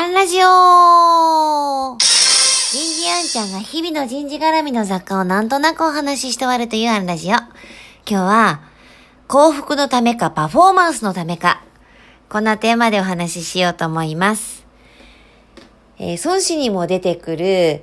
アンラジオ人事アンちゃんが日々の人事絡みの雑貨をなんとなくお話しして終わるというアンラジオ。今日は、幸福のためかパフォーマンスのためか。こんなテーマでお話ししようと思います。えー、孫子にも出てくる、え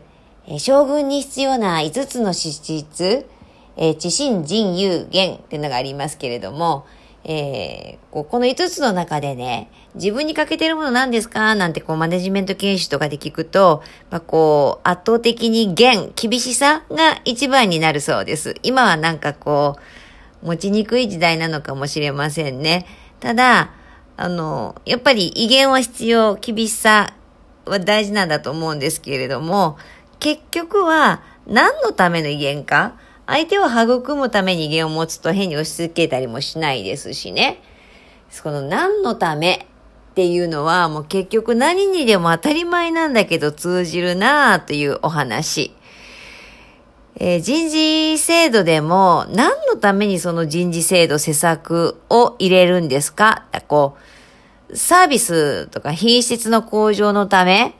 ー、将軍に必要な5つの資質、えー、知心、人、有、言っていうのがありますけれども、えー、この5つの中でね、自分に欠けてるもの何ですか？なんてこうマネジメント研修とかで聞くと、まあ、こう圧倒的に厳、厳しさが一番になるそうです。今はなんかこう、持ちにくい時代なのかもしれませんね。ただ、あの、やっぱり威厳は必要、厳しさは大事なんだと思うんですけれども、結局は何のための威厳か？相手を育むために威厳を持つと変に押し付けたりもしないですしね。この何のためっていうのはもう結局何にでも当たり前なんだけど通じるなぁというお話。えー、人事制度でも何のためにその人事制度施策を入れるんですか？こう、サービスとか品質の向上のため、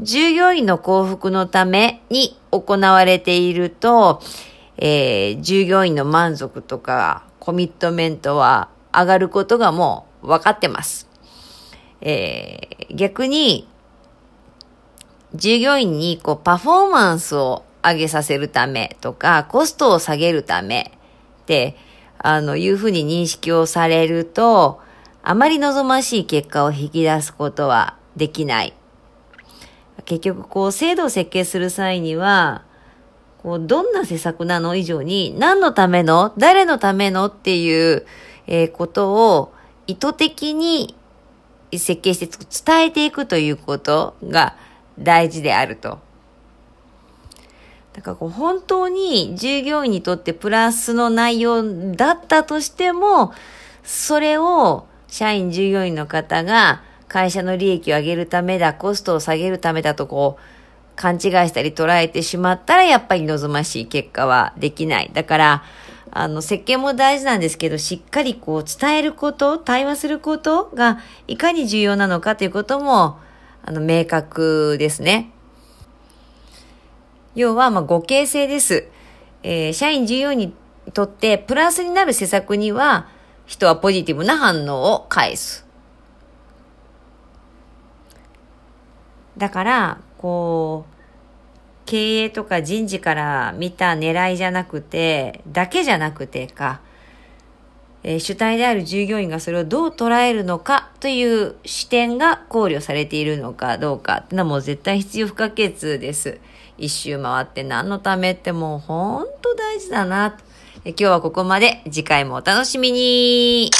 従業員の幸福のために行われていると、えー、従業員の満足とかコミットメントは上がることがもう分かってます。えー、逆に、従業員にこうパフォーマンスを上げさせるためとか、コストを下げるためって、あの、いうふうに認識をされると、あまり望ましい結果を引き出すことはできない。結局、こう、制度を設計する際には、こう、どんな施策なの？以上に、何のための？誰のための？っていう、えー、ことを意図的に設計して伝えていくということが大事であると。だからこう本当に従業員にとってプラスの内容だったとしても、それを社員従業員の方が会社の利益を上げるためだ、コストを下げるためだとこう、勘違いしたり捉えてしまったら、やっぱり望ましい結果はできない。だから、あの、設計も大事なんですけど、しっかりこう、伝えること、対話することが、いかに重要なのかということも、あの、明確ですね。要は、まあ、互恵性です。えー、社員従業員にとって、プラスになる施策には、人はポジティブな反応を返す。だから、こう、経営とか人事から見た狙いじゃなくて、だけじゃなくてか、えー、主体である従業員がそれをどう捉えるのかという視点が考慮されているのかどうかってのはもう絶対必要不可欠です。一周回って何のためってもうほんと大事だな。今日はここまで。次回もお楽しみに。